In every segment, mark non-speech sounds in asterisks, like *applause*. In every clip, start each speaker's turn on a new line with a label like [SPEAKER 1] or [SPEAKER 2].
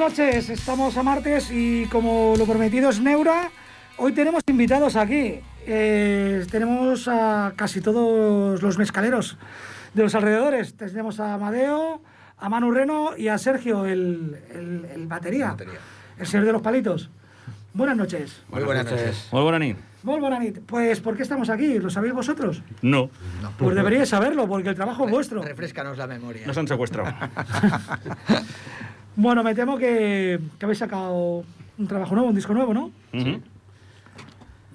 [SPEAKER 1] Buenas noches, estamos a martes y como lo prometido es Neura, hoy tenemos invitados aquí. Eh, tenemos a casi todos los mezcaleros de los alrededores. Tenemos a Amadeo, a Manu Reno y a Sergio, el, el- el batería, el señor de los palitos. Buenas noches.
[SPEAKER 2] Muy buenas noches.
[SPEAKER 3] Molt bona nit.
[SPEAKER 1] Muy buenas noches. Pues, ¿por qué estamos aquí? ¿Lo sabéis vosotros?
[SPEAKER 3] No,
[SPEAKER 1] Pues deberíais saberlo, porque el trabajo es vuestro.
[SPEAKER 2] Refrescanos la memoria.
[SPEAKER 3] nos han secuestrado. *laughs*
[SPEAKER 1] Bueno, me temo que, que habéis sacado un trabajo nuevo, un disco nuevo, ¿no?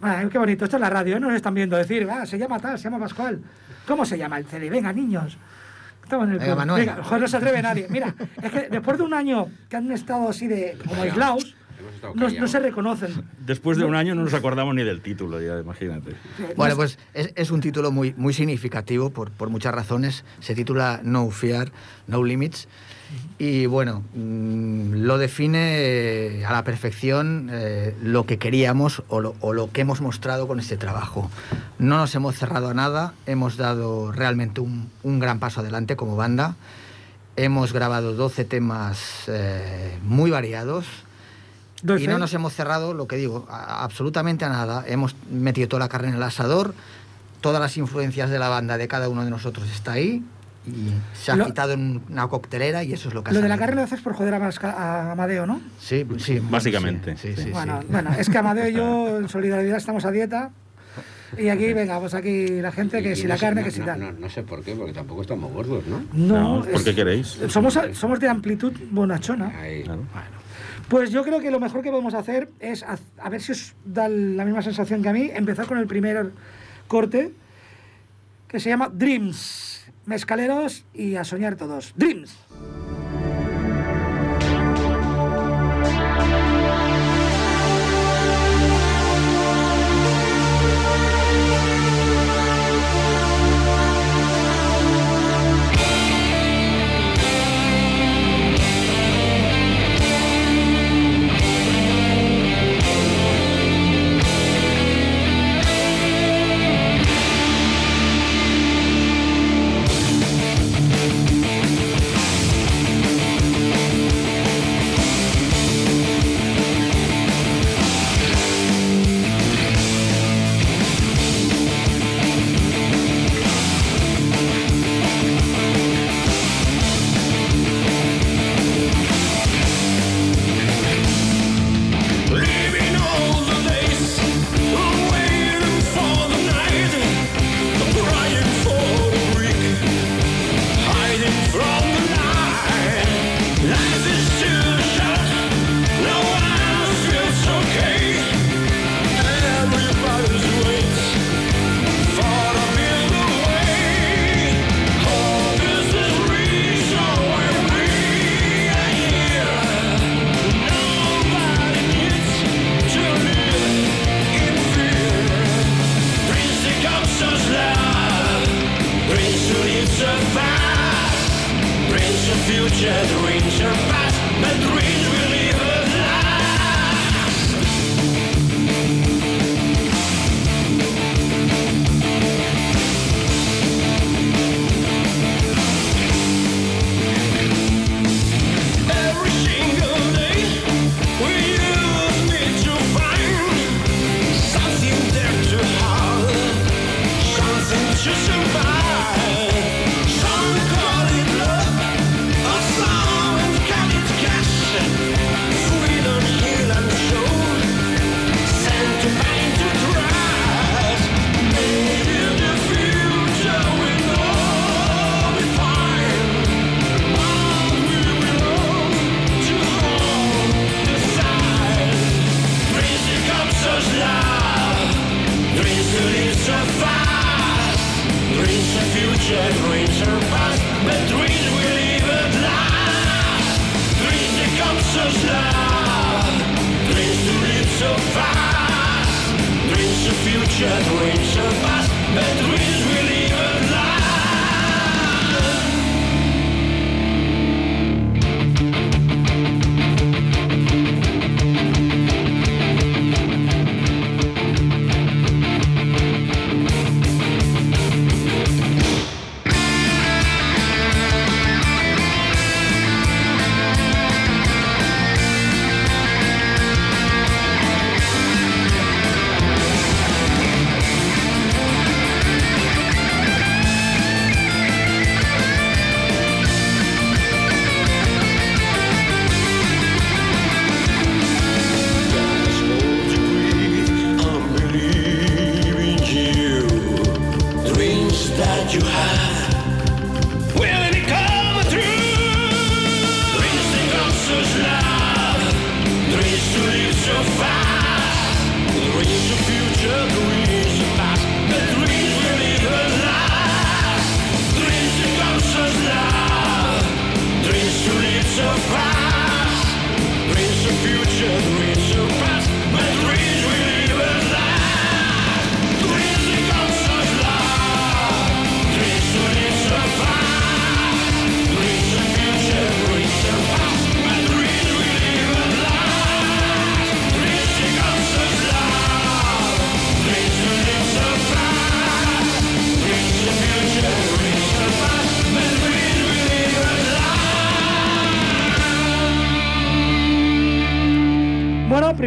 [SPEAKER 1] Ay, qué bonito, esto es la radio, ¿eh? no nos están viendo decir, ah, se llama tal, se llama Pascual. ¿Cómo se llama el CD? Venga, niños. Estamos en el
[SPEAKER 2] Venga. Manuel.
[SPEAKER 1] Venga, joder, no se atreve nadie. Mira, es que después de un año que han estado así de como aislados, no, no se reconocen.
[SPEAKER 3] Después de un año no nos acordamos ni del título, ya imagínate.
[SPEAKER 2] Bueno, pues es, es un título muy, muy significativo por, por muchas razones. Se titula No Fear, No Limits. Y bueno, mm, lo define eh, a la perfección eh, lo que queríamos o lo, o lo que hemos mostrado con este trabajo. No nos hemos cerrado a nada, hemos dado realmente un, un gran paso adelante como banda. Hemos grabado 12 temas eh, muy variados. Y no nos hemos cerrado, lo que digo, a- absolutamente a nada. Hemos metido toda la carne en el asador, todas las influencias de la banda de cada uno de nosotros está ahí y se ha
[SPEAKER 1] Lo-
[SPEAKER 2] quitado en una coctelera y eso es lo que ha
[SPEAKER 1] Lo de la carrera lo haces por joder a, Masca- a Amadeo, ¿no?
[SPEAKER 2] Sí,
[SPEAKER 3] Básicamente,
[SPEAKER 2] Sí, sí,
[SPEAKER 3] sí.
[SPEAKER 2] sí,
[SPEAKER 1] bueno,
[SPEAKER 2] sí.
[SPEAKER 1] bueno, es que Amadeo y yo *laughs* en solidaridad estamos a dieta. Y aquí, venga, pues aquí la gente que
[SPEAKER 4] Y- y
[SPEAKER 1] si
[SPEAKER 4] no
[SPEAKER 1] la
[SPEAKER 4] sé-
[SPEAKER 1] carne,
[SPEAKER 4] no-
[SPEAKER 1] que si
[SPEAKER 4] no,
[SPEAKER 1] tal.
[SPEAKER 4] No, no sé por qué, porque tampoco estamos gordos, ¿no?
[SPEAKER 1] No,
[SPEAKER 3] No, ¿por qué queréis?
[SPEAKER 1] Somos, somos de amplitud bonachona.
[SPEAKER 4] Ahí.
[SPEAKER 3] Claro.
[SPEAKER 1] Pues yo creo que lo mejor que podemos hacer es, a ver si os da la misma sensación que a mí, empezar con el primer corte, que se llama Dreams. Mezcaleros y a soñar todos. Dreams.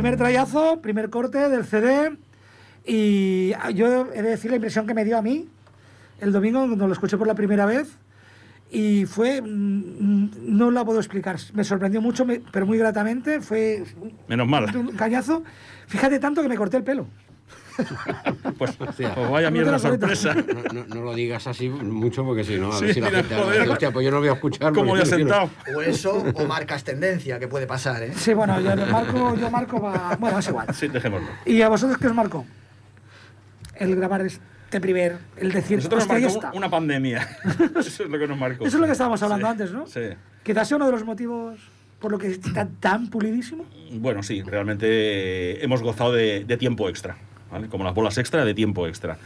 [SPEAKER 5] Primer trayazo, primer corte del CD. Y yo he de decir la impresión que me dio a mí el domingo cuando lo escuché por la primera vez. Y fue. mm, No la puedo explicar. Me sorprendió mucho, pero muy gratamente. Fue
[SPEAKER 3] Menos mal.
[SPEAKER 5] un cañazo. Fíjate tanto que me corté el pelo. *laughs*
[SPEAKER 3] Pues, pues vaya mierda sorpresa.
[SPEAKER 4] No, no- no lo digas así mucho porque si no, a
[SPEAKER 3] Sí,
[SPEAKER 4] ver si la gente
[SPEAKER 3] joder.
[SPEAKER 4] hostia, pues yo no voy a escuchar. Porque
[SPEAKER 3] le ha
[SPEAKER 4] yo no quiero".
[SPEAKER 3] sentado.
[SPEAKER 2] O eso, o marcas tendencia, que puede pasar, ¿eh?
[SPEAKER 5] Sí, bueno, yo marco, yo marco va- Bueno, es igual.
[SPEAKER 3] Sí, dejémoslo.
[SPEAKER 5] ¿Y a vosotros qué os marcó? El grabar este primer, el decir,
[SPEAKER 3] Nosotros nos
[SPEAKER 5] hostia,
[SPEAKER 3] marcó
[SPEAKER 5] está.
[SPEAKER 3] una pandemia. *laughs* Eso es lo que nos marcó.
[SPEAKER 5] Eso es lo que estábamos hablando
[SPEAKER 3] Sí,
[SPEAKER 5] antes, ¿no?
[SPEAKER 3] Sí.
[SPEAKER 5] Quizás sea uno de los motivos por lo que está tan pulidísimo.
[SPEAKER 3] Bueno, sí, realmente hemos gozado de, de tiempo extra. ¿Vale? Como las bolas extra, de tiempo extra.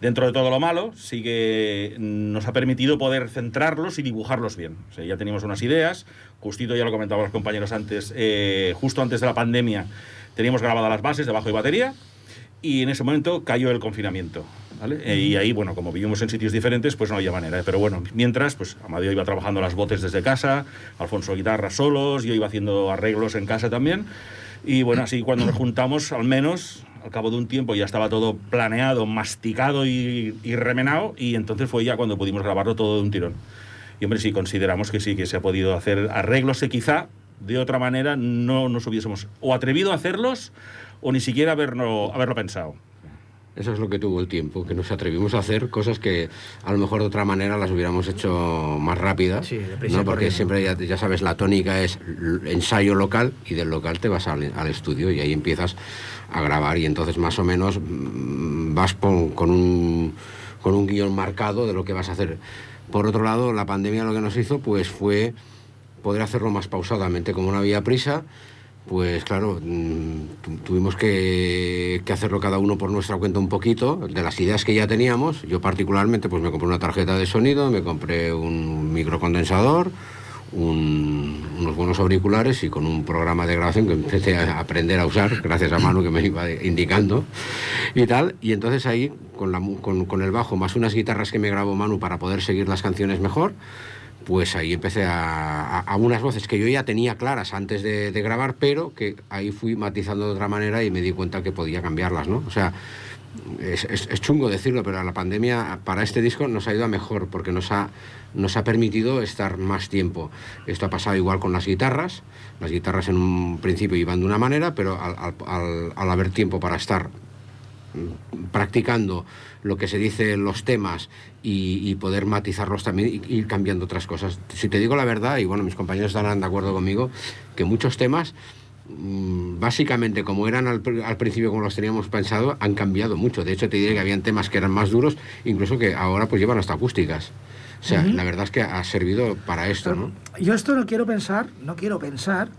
[SPEAKER 3] Dentro de todo lo malo, sí que nos ha permitido poder centrarlos y dibujarlos bien. O sea, ya teníamos unas ideas, justito ya lo comentaban los compañeros antes, eh, justo antes de la pandemia teníamos grabadas las bases de bajo y batería y en ese momento cayó el confinamiento. ¿vale? Eh, y ahí, bueno, como vivimos en sitios diferentes, pues no había manera. Pero bueno, mientras, pues Amadeo iba trabajando las botes desde casa, Alfonso guitarra solos, yo iba haciendo arreglos en casa también. Y bueno, así cuando nos juntamos, al menos, al cabo de un tiempo ya estaba todo planeado, masticado y, remenado, y entonces fue ya cuando pudimos grabarlo todo de un tirón. Y hombre, sí, consideramos que sí, que se ha podido hacer arreglos que quizá de otra manera no nos hubiésemos o atrevido a hacerlos o ni siquiera haberlo, haberlo pensado.
[SPEAKER 4] Eso es lo que tuvo el tiempo, que nos atrevimos a hacer cosas que a lo mejor de otra manera las hubiéramos hecho más rápidas.
[SPEAKER 2] Sí,
[SPEAKER 4] ¿no? Porque siempre, ya, ya sabes, la tónica es ensayo local y del local te vas al, al estudio y ahí empiezas a grabar y entonces más o menos mm, vas con, con un, con un guion marcado de lo que vas a hacer. Por otro lado, la pandemia lo que nos hizo pues fue poder hacerlo más pausadamente, como no había prisa, pues claro, mm, tu- tuvimos que, hacerlo cada uno por nuestra cuenta un poquito, de las ideas que ya teníamos. Yo particularmente pues me compré una tarjeta de sonido, me compré un microcondensador, un- unos buenos auriculares y con un programa de grabación que empecé a aprender a usar, gracias a Manu que me iba indicando y tal. Y entonces ahí, con, con el bajo, más unas guitarras que me grabó Manu para poder seguir las canciones mejor, pues ahí empecé a, a, unas voces que yo ya tenía claras antes de, grabar, pero que ahí fui matizando de otra manera y me di cuenta que podía cambiarlas, ¿no? O sea, es, chungo decirlo, pero la pandemia para este disco nos ha ido a mejor porque nos ha, nos ha permitido estar más tiempo. Esto ha pasado igual con las guitarras. Las guitarras en un principio iban de una manera, pero al- al haber tiempo para estar mm, practicando lo que se dice en los temas y, y poder matizarlos también y ir cambiando otras cosas. Si te digo la verdad, y bueno, mis compañeros estarán de acuerdo conmigo, que muchos temas mm, básicamente como eran al principio como los teníamos pensado han cambiado mucho. De hecho te diré que habían temas que eran más duros incluso que ahora pues llevan hasta acústicas. O sea la verdad es que ha servido para esto no
[SPEAKER 5] Yo esto no quiero pensar, no quiero pensar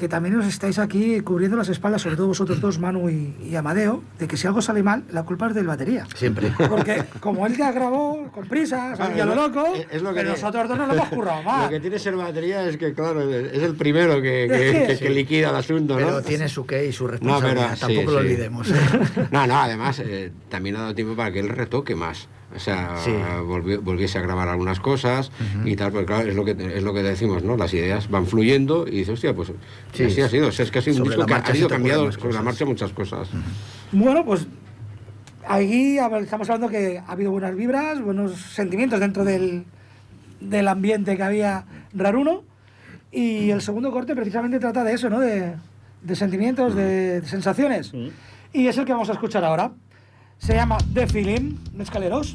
[SPEAKER 5] que también os estáis aquí cubriendo las espaldas, sobre todo vosotros dos, Manu y, y Amadeo, de que si algo sale mal, la culpa es del batería.
[SPEAKER 2] Siempre.
[SPEAKER 5] Porque como él ya grabó con prisa,
[SPEAKER 4] Claro,
[SPEAKER 5] y a lo
[SPEAKER 4] lo-
[SPEAKER 5] loco,
[SPEAKER 4] es- lo que
[SPEAKER 5] pero nosotros dos no lo hemos currado *laughs*
[SPEAKER 4] lo
[SPEAKER 5] más.
[SPEAKER 4] que tiene ser batería es que claro es el primero que, que-
[SPEAKER 5] que-
[SPEAKER 4] que- que liquida el asunto
[SPEAKER 2] Pero
[SPEAKER 4] ¿no?
[SPEAKER 2] tiene su qué y su
[SPEAKER 4] No,
[SPEAKER 2] responsabilidad,
[SPEAKER 4] pero, sí,
[SPEAKER 2] tampoco lo
[SPEAKER 4] sí.
[SPEAKER 2] olvidemos. *laughs*
[SPEAKER 4] No, no, además eh, también ha dado tiempo para que él retoque más. O sea,
[SPEAKER 2] Sí.
[SPEAKER 4] volvi- volviese a grabar algunas cosas y tal, porque claro, es lo que es lo que decimos, ¿no? Las ideas van fluyendo y dices, hostia, pues
[SPEAKER 2] Sí,
[SPEAKER 4] así ha sido. O sea, es que ha sido un disco que ha ido cambiado sobre la marcha muchas cosas.
[SPEAKER 5] Bueno, pues ahí hab- estamos hablando que ha habido buenas vibras, buenos sentimientos dentro del, del ambiente que había raruno. Y el segundo corte precisamente trata de eso, ¿no? De, de sentimientos, de, de sensaciones. Y es el que vamos a escuchar ahora. Se llama The Feeling, Mezcaleros.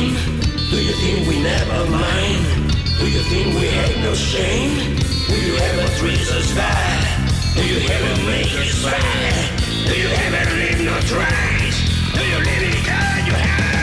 [SPEAKER 1] Do you think we never mind? Do you think we have no shame? Will you ever treat us bad? Do you ever make us sad? Do you ever leave no trace? Do you live in God you have?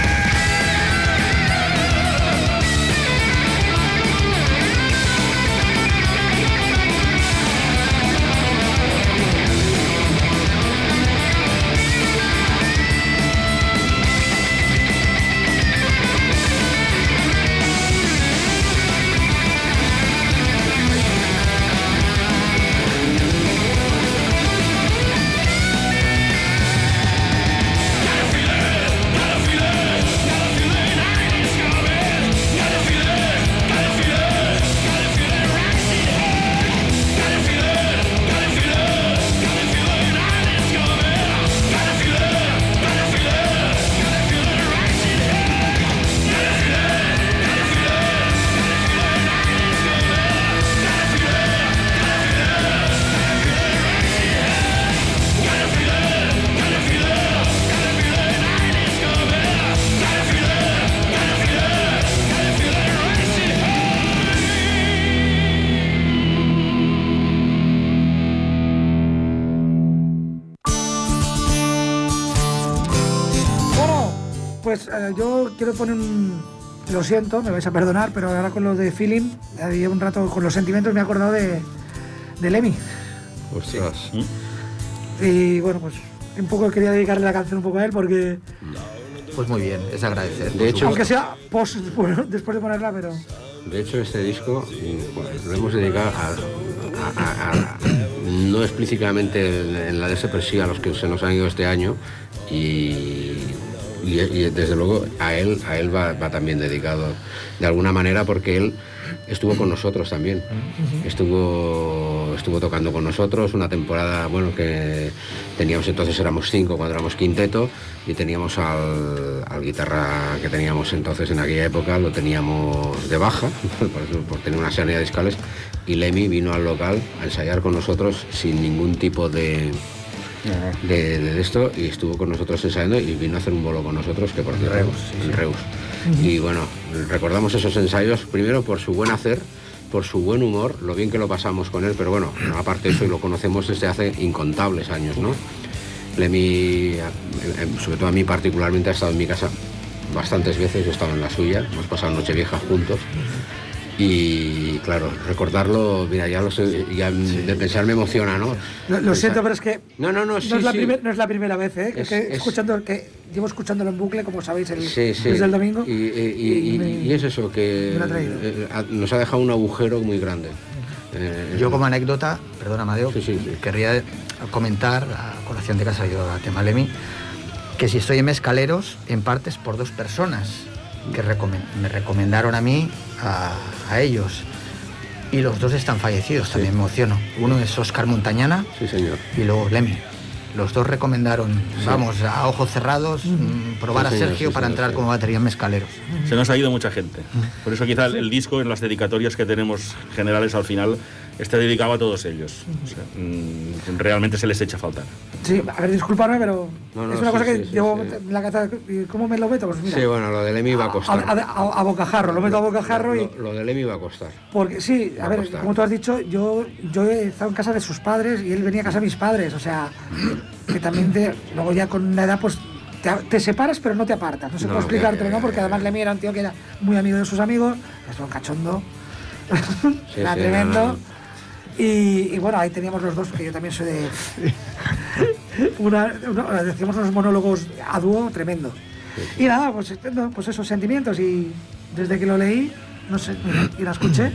[SPEAKER 5] Quiero poner un. Lo siento, me vais a perdonar, pero ahora con lo de feeling, llevo un rato con los sentimientos, me he acordado de, de Lemmy.
[SPEAKER 4] Ostras.
[SPEAKER 5] Y bueno, pues un poco quería dedicarle la canción un poco a él porque,
[SPEAKER 2] Pues muy bien, es agradecer.
[SPEAKER 4] De hecho,
[SPEAKER 5] aunque sea post, *laughs* bueno, después de ponerla, pero.
[SPEAKER 4] De hecho, este disco pues, lo hemos dedicado a, a- a- a- no explícitamente en, la de ese, pero sí a los que se nos han ido este año y, y- y desde luego a él, a él va, va también dedicado de alguna manera porque él estuvo con nosotros también. Estuvo, estuvo tocando con nosotros una temporada, bueno, que teníamos entonces éramos cinco cuando éramos quinteto y teníamos al, al guitarra que teníamos entonces en aquella época, lo teníamos de baja, *laughs* por, eso- por tener una sanidad discales, y Lemmy vino al local a ensayar con nosotros sin ningún tipo de, de, de esto y estuvo con nosotros ensayando y vino a hacer un bolo con nosotros que por cierto,
[SPEAKER 2] Reus,
[SPEAKER 4] en Reus. Y bueno, recordamos esos ensayos primero por su buen hacer, por su buen humor, lo bien que lo pasamos con él, pero bueno, aparte de eso y lo conocemos desde hace incontables años, ¿no? Lemmy, eh, eh, sobre todo a mí particularmente, ha estado en mi casa bastantes veces, yo he estado en la suya, hemos pasado Nochevieja juntos. Y claro, recordarlo, mira, ya, lo sé, ya de pensar me emociona, ¿no?
[SPEAKER 5] Lo, lo siento, pero es que.
[SPEAKER 4] No, no, no, sí,
[SPEAKER 5] es la
[SPEAKER 4] sí.
[SPEAKER 5] primer- no es la primera vez, ¿eh? Que-
[SPEAKER 4] Es-
[SPEAKER 5] que
[SPEAKER 4] es-
[SPEAKER 5] escuchando, que llevo escuchándolo en bucle, como sabéis, el,
[SPEAKER 4] Sí, sí.
[SPEAKER 5] desde el domingo.
[SPEAKER 4] Y, y- y- y-
[SPEAKER 5] me-
[SPEAKER 4] y es eso, que eh, nos ha dejado un agujero muy grande. Eh,
[SPEAKER 2] Yo como anécdota, perdona Amadeo,
[SPEAKER 4] Sí, sí, sí.
[SPEAKER 2] querría comentar a colación de que ha salido a tema Lemmy, que si estoy en Mescaleros, en parte es por dos personas que recomen- me recomendaron a mí, a, a ellos. Y los dos están fallecidos, también me emociono. Uno es Oscar Montañana
[SPEAKER 4] Sí, señor.
[SPEAKER 2] y luego Lemmy. Los dos recomendaron, vamos, a ojos cerrados, mm, probar
[SPEAKER 4] Sí,
[SPEAKER 2] a
[SPEAKER 4] señor,
[SPEAKER 2] Sergio
[SPEAKER 4] sí,
[SPEAKER 2] para
[SPEAKER 4] señor,
[SPEAKER 2] entrar
[SPEAKER 4] sí.
[SPEAKER 2] como batería en Mescaleros.
[SPEAKER 3] Se nos ha ido mucha gente. Por eso quizá el, el disco en las dedicatorias que tenemos generales al final está dedicado a todos ellos. O sea, mm, realmente se les echa a faltar.
[SPEAKER 5] Sí, a ver, disculpadme, pero
[SPEAKER 4] No, no,
[SPEAKER 5] es una
[SPEAKER 4] sí,
[SPEAKER 5] cosa que
[SPEAKER 4] sí,
[SPEAKER 5] llevo
[SPEAKER 4] sí.
[SPEAKER 5] en la cabeza. ¿y ¿Cómo me lo meto? Pues mira.
[SPEAKER 4] Sí, bueno, lo de Lemmy va a costar.
[SPEAKER 5] a- a- a bocajarro, lo meto a bocajarro y.
[SPEAKER 4] Lo, lo de Lemmy va a costar.
[SPEAKER 5] Porque sí,
[SPEAKER 4] Va
[SPEAKER 5] a ver,
[SPEAKER 4] costar.
[SPEAKER 5] como tú has dicho, yo, yo he estado en casa de sus padres y él venía a casa de mis padres, o sea, que también te, luego ya con una edad pues te, te separas pero no te apartas, no sé
[SPEAKER 4] No,
[SPEAKER 5] cómo explicártelo, ¿no? Porque además Lemmy era un tío que era muy amigo de sus amigos, es un cachondo,
[SPEAKER 4] Sí, *laughs*
[SPEAKER 5] era
[SPEAKER 4] sí,
[SPEAKER 5] tremendo.
[SPEAKER 4] No, no.
[SPEAKER 5] Y, y bueno, ahí teníamos los dos, que yo también soy de... una, una- decíamos unos monólogos a dúo tremendo. Y nada, pues, no, pues esos sentimientos y desde que lo leí, no sé, y la escuché.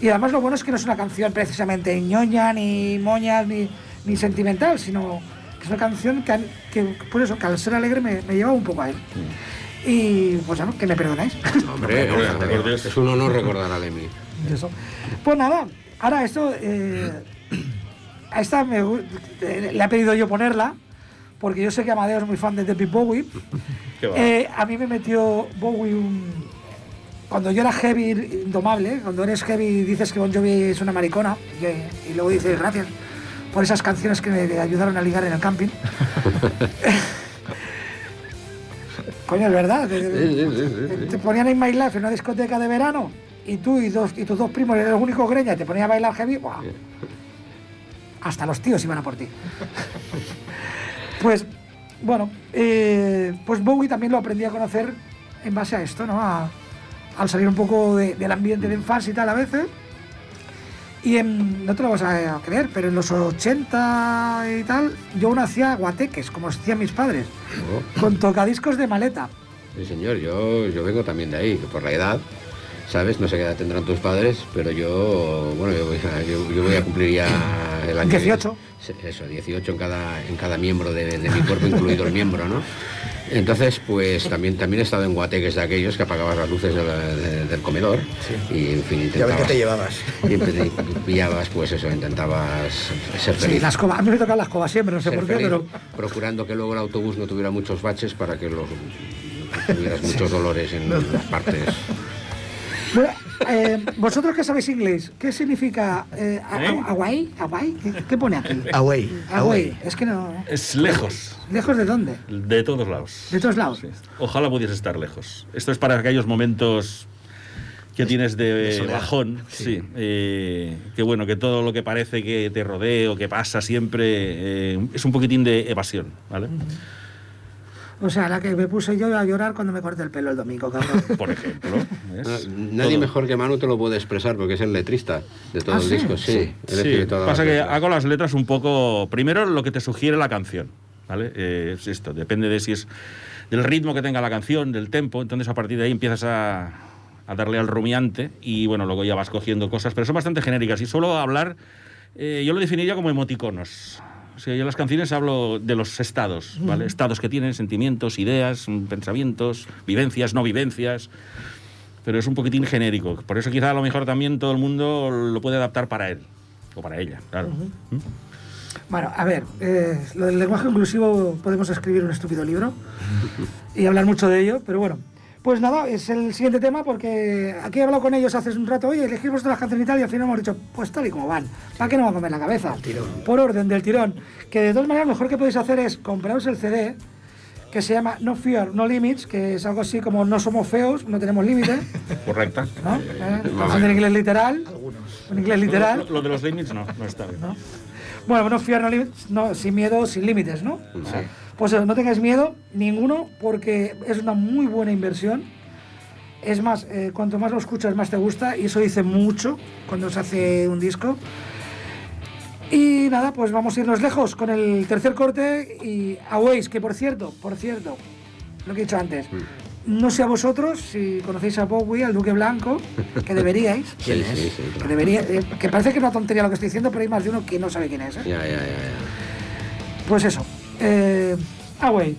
[SPEAKER 5] Y además lo bueno es que no es una canción precisamente ñoña, ni moña, ni, ni sentimental, sino que es una canción que, que por eso, que al ser alegre me, me lleva un poco a él. Y pues bueno, que me perdonáis.
[SPEAKER 4] Hombre, *laughs*
[SPEAKER 3] hombre,
[SPEAKER 4] hombre,
[SPEAKER 3] por Dios.
[SPEAKER 4] es un honor recordar a Lemmy.
[SPEAKER 5] Pues nada, ahora esto, eh, a esta me eh, le he pedido yo ponerla, porque yo sé que Amadeo es muy fan de David Bowie. *laughs* Eh, a mí me metió Bowie un... Cuando yo era heavy indomable, cuando eres heavy y dices que Bon Jovi es una maricona, y, y luego dices gracias por esas canciones que me ayudaron a ligar en el camping. *laughs* Coño, es verdad.
[SPEAKER 4] Sí, sí, sí.
[SPEAKER 5] Te ponían en My Life en una discoteca de verano y tú y, dos, y tus dos primos eran los únicos greñas y te ponían a bailar heavy. ¡buah! Hasta los tíos iban a por ti. pues, bueno, eh, pues Bowie también lo aprendí a conocer en base a esto, ¿no? A- al salir un poco de- del ambiente de infancia y tal a veces. Y en, no te lo vas a creer, pero en los 80 y tal, yo aún hacía guateques, como hacían mis padres,
[SPEAKER 4] Oh,
[SPEAKER 5] con tocadiscos de maleta.
[SPEAKER 4] sí, señor, yo, yo vengo también de ahí, por la edad, ¿sabes? No sé qué edad tendrán tus padres, pero yo, bueno, yo voy a, yo- yo voy a cumplir ya el año...
[SPEAKER 5] 18.
[SPEAKER 4] Sí, Eso, 18 en cada, en cada miembro de, de mi cuerpo, incluido el miembro, ¿no? Entonces, pues también, también he estado en guateques de aquellos que apagabas las luces de la- de- del comedor y, en fin, intentabas...
[SPEAKER 2] que te llevabas.
[SPEAKER 4] Y pillabas, pues eso, intentabas ser
[SPEAKER 5] Sí,
[SPEAKER 4] feliz.
[SPEAKER 5] la escoba. A mí me toca la escoba siempre, no sé
[SPEAKER 4] ser
[SPEAKER 5] por qué,
[SPEAKER 4] feliz,
[SPEAKER 5] pero.
[SPEAKER 4] procurando que luego el autobús no tuviera muchos baches para que los tuvieras muchos dolores en las partes.
[SPEAKER 5] Bueno, eh, vosotros que sabéis inglés, ¿qué significa eh,
[SPEAKER 3] ¿Eh?
[SPEAKER 5] Away? Away? ¿Qué, qué pone aquí?
[SPEAKER 2] Away.
[SPEAKER 5] Away. Es que no.
[SPEAKER 3] Es lejos,
[SPEAKER 5] ¿Lejos de dónde?
[SPEAKER 3] de todos lados.
[SPEAKER 5] De todos lados.
[SPEAKER 3] Sí. Ojalá pudiese estar lejos. Esto es para aquellos momentos que tienes de,
[SPEAKER 2] soledad.
[SPEAKER 3] bajón, sí. eh, que bueno, que todo lo que parece que te rodea o que pasa siempre eh, es un poquitín de evasión, ¿vale?
[SPEAKER 5] O sea, la que me puse yo a llorar cuando me corté el pelo el domingo, cabrón. *laughs*
[SPEAKER 3] Por ejemplo. ¿ves?
[SPEAKER 4] Ah, Nadie
[SPEAKER 3] Todo.
[SPEAKER 4] mejor que Manu te lo puede expresar porque es el letrista de todo
[SPEAKER 5] ¿Ah,
[SPEAKER 4] el
[SPEAKER 5] sí?
[SPEAKER 4] disco. Sí,
[SPEAKER 3] Sí, sí, pasa que
[SPEAKER 4] letras.
[SPEAKER 3] hago las letras un poco. Primero, lo que te sugiere la canción. ¿Vale? Eh, es esto, depende de si es del ritmo que tenga la canción, del tempo. Entonces, a partir de ahí empiezas a, a darle al rumiante y bueno, luego ya vas cogiendo cosas, pero son bastante genéricas. Y suelo hablar, eh, yo lo definiría como emoticonos. O sea, yo en las canciones hablo de los estados, ¿vale? Estados que tienen, sentimientos, ideas, pensamientos, vivencias, no vivencias pero es un poquitín genérico. Por eso quizá a lo mejor también todo el mundo lo puede adaptar para él o para ella, claro. ¿Mm?
[SPEAKER 5] Bueno, a ver, eh, lo del lenguaje inclusivo podemos escribir un estúpido libro y hablar mucho de ello, pero bueno. Pues nada, es el siguiente tema porque aquí he hablado con ellos hace un rato, oye, elegimos las canciones y tal, y al final hemos dicho, pues tal y como van, ¿para qué no va a comer la cabeza? Por orden del tirón. Que de todas maneras, lo mejor que podéis hacer es compraros el CD, que se llama No Fear, No Limits, que es algo así como no somos feos, no tenemos límite, *laughs*
[SPEAKER 3] Correcta.
[SPEAKER 5] ¿no? ¿Eh? Traducción en inglés literal. En inglés literal.
[SPEAKER 3] Lo, lo de los limits no, no está bien.
[SPEAKER 5] ¿no? Bueno, no fear, no limits, no, sin miedo, sin límites, ¿no? Pues eso, no tengáis miedo, ninguno, porque es una muy buena inversión. Es más, eh, cuanto más lo escuchas, más te gusta, y eso dice mucho cuando se hace un disco. Y nada, pues vamos a irnos lejos con el tercer corte y Aways, que por cierto, por cierto, lo que he dicho antes, no sé a vosotros si conocéis a Bowie, al Duque Blanco, que deberíais. *laughs*
[SPEAKER 4] Sí, sí, sí,
[SPEAKER 5] Que, debería, eh, que parece que es una tontería lo que estoy diciendo, pero hay más de uno que no sabe quién es. ¿eh?
[SPEAKER 4] Ya, ya, ya, ya.
[SPEAKER 5] Pues eso. Eh, Away.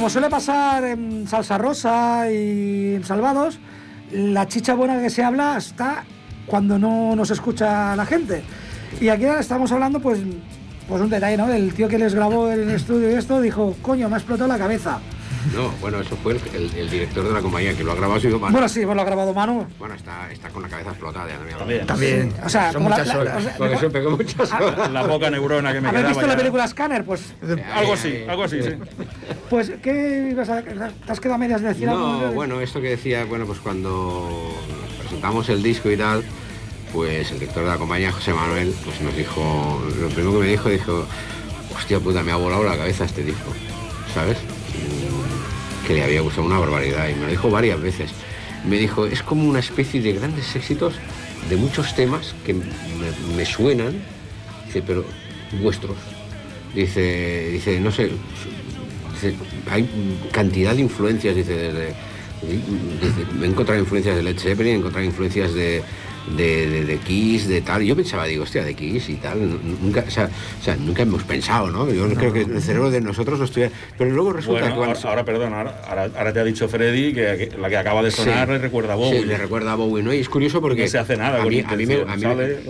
[SPEAKER 5] Como suele pasar en Salsa Rosa y en Salvados, la chicha buena que se habla está cuando no nos escucha la gente. Y aquí estamos hablando, pues, pues un detalle, ¿no? El tío que les grabó en el estudio y esto dijo, coño, me ha explotado la cabeza.
[SPEAKER 4] No, bueno, eso fue el, el- el director de la compañía que lo ha grabado, ha sido Manu.
[SPEAKER 5] Bueno, sí, pues lo ha grabado Manu.
[SPEAKER 4] Bueno, está, está con la cabeza explotada ya también.
[SPEAKER 3] También.
[SPEAKER 2] También.
[SPEAKER 5] O sea,
[SPEAKER 2] son
[SPEAKER 5] la-
[SPEAKER 2] muchas
[SPEAKER 5] la-
[SPEAKER 2] horas.
[SPEAKER 5] o sea,
[SPEAKER 4] Porque pegó muchas horas.
[SPEAKER 3] La poca neurona que me
[SPEAKER 5] ¿Habéis visto la película Scanner? Pues,
[SPEAKER 3] Algo así, algo así, sí.
[SPEAKER 5] pues ¿qué ibas a, ¿Te has quedado a medias de decir algo?
[SPEAKER 4] No, bueno, esto que decía, bueno, pues cuando presentamos el disco y tal, pues el director de la compañía, José Manuel, pues nos dijo, lo primero que me dijo, dijo, hostia puta, me ha volado la cabeza este disco, ¿sabes? Mm, Que le había gustado una barbaridad y me lo dijo varias veces. Me dijo, es como una especie de grandes éxitos de muchos temas que me, suenan, dice, pero vuestros. Dice, dice, no sé, hay cantidad de influencias, dice, desde, dice, he encontrado influencias de Led Zeppelin, he encontrado influencias de, de, de- de Kiss, de tal. Yo pensaba, digo, hostia, de Kiss y tal. Nunca, o sea, o sea, nunca hemos pensado, ¿no? Yo creo que el cerebro de nosotros lo estudia. Pero luego resulta
[SPEAKER 3] Bueno,
[SPEAKER 4] que
[SPEAKER 3] ahora,
[SPEAKER 4] cuando-
[SPEAKER 3] ahora, perdón, ahora, te ha dicho Freddy que, que la que acaba de sonar
[SPEAKER 4] Sí.
[SPEAKER 3] le recuerda a Bowie.
[SPEAKER 4] Sí, le recuerda a Bowie, ¿no? Y es curioso porque...
[SPEAKER 3] No se hace nada
[SPEAKER 4] a mí, a mí me, a mí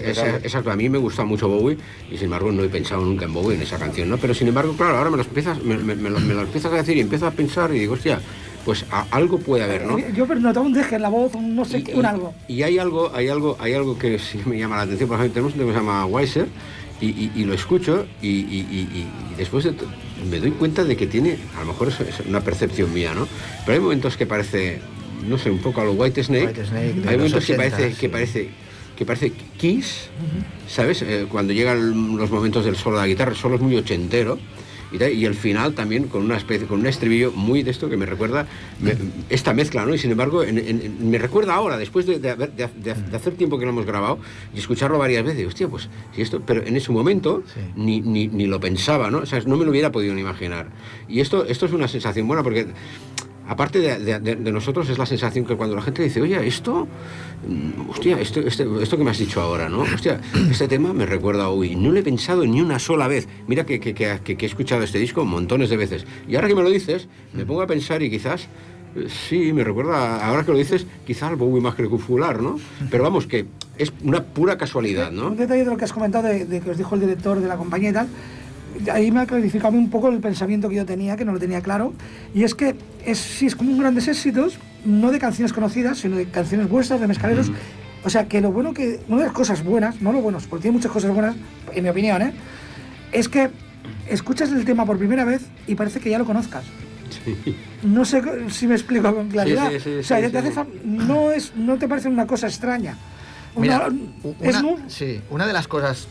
[SPEAKER 4] esa- exacto, a mí me gusta mucho Bowie y sin embargo no he pensado nunca en Bowie en esa canción, ¿no? Pero sin embargo, claro, ahora me lo empiezas, me, me- me lo, me lo empiezas a decir y empiezo a pensar y digo, hostia, pues a- algo puede haber, ¿no?
[SPEAKER 5] Yo notaba un deje en la voz, un no sé
[SPEAKER 4] Y-
[SPEAKER 5] qué, un algo.
[SPEAKER 4] Y hay algo, hay algo, hay algo que sí me llama la atención. Por ejemplo, tenemos un tema que se llama Weiser y, y- y lo escucho y, y- y- y después me doy cuenta de que tiene, a lo mejor es, es una percepción mía, ¿no? Pero hay momentos que parece, no sé, un poco a lo White Snake.
[SPEAKER 2] White Snake de
[SPEAKER 4] hay momentos que
[SPEAKER 2] 80,
[SPEAKER 4] parece,
[SPEAKER 2] sí.
[SPEAKER 4] que parece que parece Kiss, ¿sabes? Eh, cuando llegan los momentos del solo de la guitarra, el solo es muy ochentero. Y, tal, y el final también con una especie, con un estribillo muy de esto que me recuerda me- esta mezcla, ¿no? Y sin embargo, en- en- en- me recuerda ahora, después de, de haber- de- de- de hacer tiempo que lo hemos grabado y escucharlo varias veces, hostia, pues, si esto, pero en ese momento
[SPEAKER 2] Sí.
[SPEAKER 4] ni, ni, ni lo pensaba, ¿no? O sea, no me lo hubiera podido ni imaginar. Y esto, esto es una sensación buena porque aparte de, de- de- de nosotros es la sensación que cuando la gente dice, oye, esto, mm, hostia, esto, este- esto que me has dicho ahora, ¿no? Hostia, *clears throat* este tema me recuerda a hoy. No lo he pensado ni una sola vez. Mira que, que- que- que- que he escuchado este disco montones de veces. Y ahora que me lo dices, me pongo a pensar y quizás... Sí, me recuerda, ahora que lo dices, quizás al Bowie más crepuscular, ¿no? Pero vamos, que es una pura casualidad, ¿no?
[SPEAKER 5] Un detalle de lo que has comentado, de, de que os dijo el director de la compañía y tal, ahí me ha clarificado un poco el pensamiento que yo tenía, que no lo tenía claro, y es que es, sí, es como un grandes éxitos, no de canciones conocidas, sino de canciones vuestras, de mezcaleros. O sea, que lo bueno que, una de las cosas buenas, no lo bueno, porque tiene muchas cosas buenas, en mi opinión, ¿eh? es que escuchas el tema por primera vez y parece que ya lo conozcas. No sé si me explico con claridad.
[SPEAKER 4] sí, sí,
[SPEAKER 5] o sea,
[SPEAKER 4] sí,
[SPEAKER 5] ya te
[SPEAKER 4] sí.
[SPEAKER 5] hace no, es, no te parece una cosa extraña.
[SPEAKER 2] Mira,
[SPEAKER 5] Una- es
[SPEAKER 2] una, sí, una de las cosas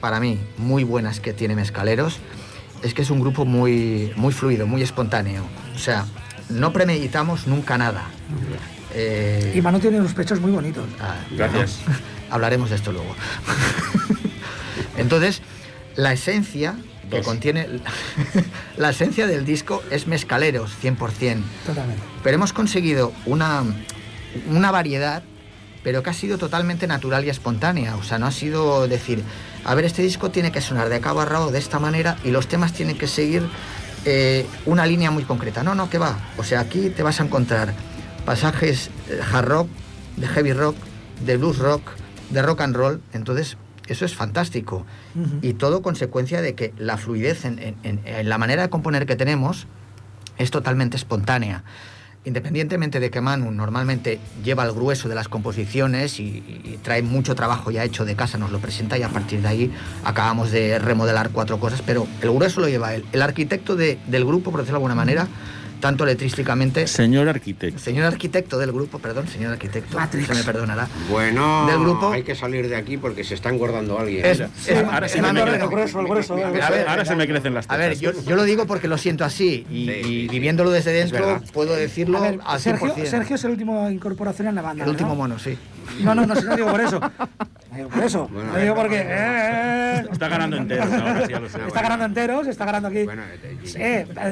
[SPEAKER 2] para mí muy buenas que tiene Mezcaleros es que es un grupo muy, muy fluido, muy espontáneo. O sea, no premeditamos nunca nada. Eh,
[SPEAKER 5] Y Manu tiene unos pechos muy bonitos.
[SPEAKER 2] ah,
[SPEAKER 3] Gracias.
[SPEAKER 2] no, *laughs* hablaremos de esto luego. *laughs* Entonces, la esencia que
[SPEAKER 3] Dos.
[SPEAKER 2] contiene *laughs* la esencia del disco es Mezcaleros 100%.
[SPEAKER 5] Totalmente.
[SPEAKER 2] Pero hemos conseguido una, una variedad, pero que ha sido totalmente natural y espontánea. O sea, no ha sido decir, a ver, este disco tiene que sonar de cabo a rabo de esta manera y los temas tienen que seguir eh, una línea muy concreta. No, no, que va. O sea, aquí te vas a encontrar pasajes eh, hard rock, de heavy rock, de blues rock, de rock and roll. Entonces, eso es fantástico. Y todo consecuencia de que la fluidez en- en- en- en la manera de componer que tenemos es totalmente espontánea. Independientemente de que Manu normalmente lleva el grueso de las composiciones y, trae mucho trabajo ya hecho de casa, nos lo presenta y a partir de ahí acabamos de remodelar cuatro cosas, pero el grueso lo lleva él. El arquitecto de- del grupo, por decirlo de alguna manera, tanto letrísticamente,
[SPEAKER 3] Señor arquitecto.
[SPEAKER 2] señor arquitecto del grupo, perdón, señor arquitecto,
[SPEAKER 5] Matrix.
[SPEAKER 2] se me perdonará.
[SPEAKER 4] Bueno,
[SPEAKER 2] Del grupo-
[SPEAKER 4] hay que salir de aquí porque se está engordando alguien.
[SPEAKER 2] Es-
[SPEAKER 3] Mira,
[SPEAKER 2] es-
[SPEAKER 3] ahora
[SPEAKER 2] es
[SPEAKER 3] se me crecen las
[SPEAKER 2] A ver,
[SPEAKER 3] tetas.
[SPEAKER 2] yo, yo lo digo porque lo siento así y,
[SPEAKER 4] Sí,
[SPEAKER 2] viviéndolo desde
[SPEAKER 4] Es
[SPEAKER 2] dentro puedo decirlo
[SPEAKER 5] A ver,
[SPEAKER 2] al
[SPEAKER 5] Sergio,
[SPEAKER 2] 100%.
[SPEAKER 5] Sergio es el último incorporación en la banda.
[SPEAKER 2] el último mono, sí.
[SPEAKER 5] No, no, no, no digo por eso. Por eso.
[SPEAKER 4] Bueno,
[SPEAKER 5] Lo digo porque. eh, eh,
[SPEAKER 3] Está ganando enteros ahora, sí, ya lo sé.
[SPEAKER 5] Está ganando enteros, está ganando aquí.
[SPEAKER 4] Bueno, eh,
[SPEAKER 5] Sí,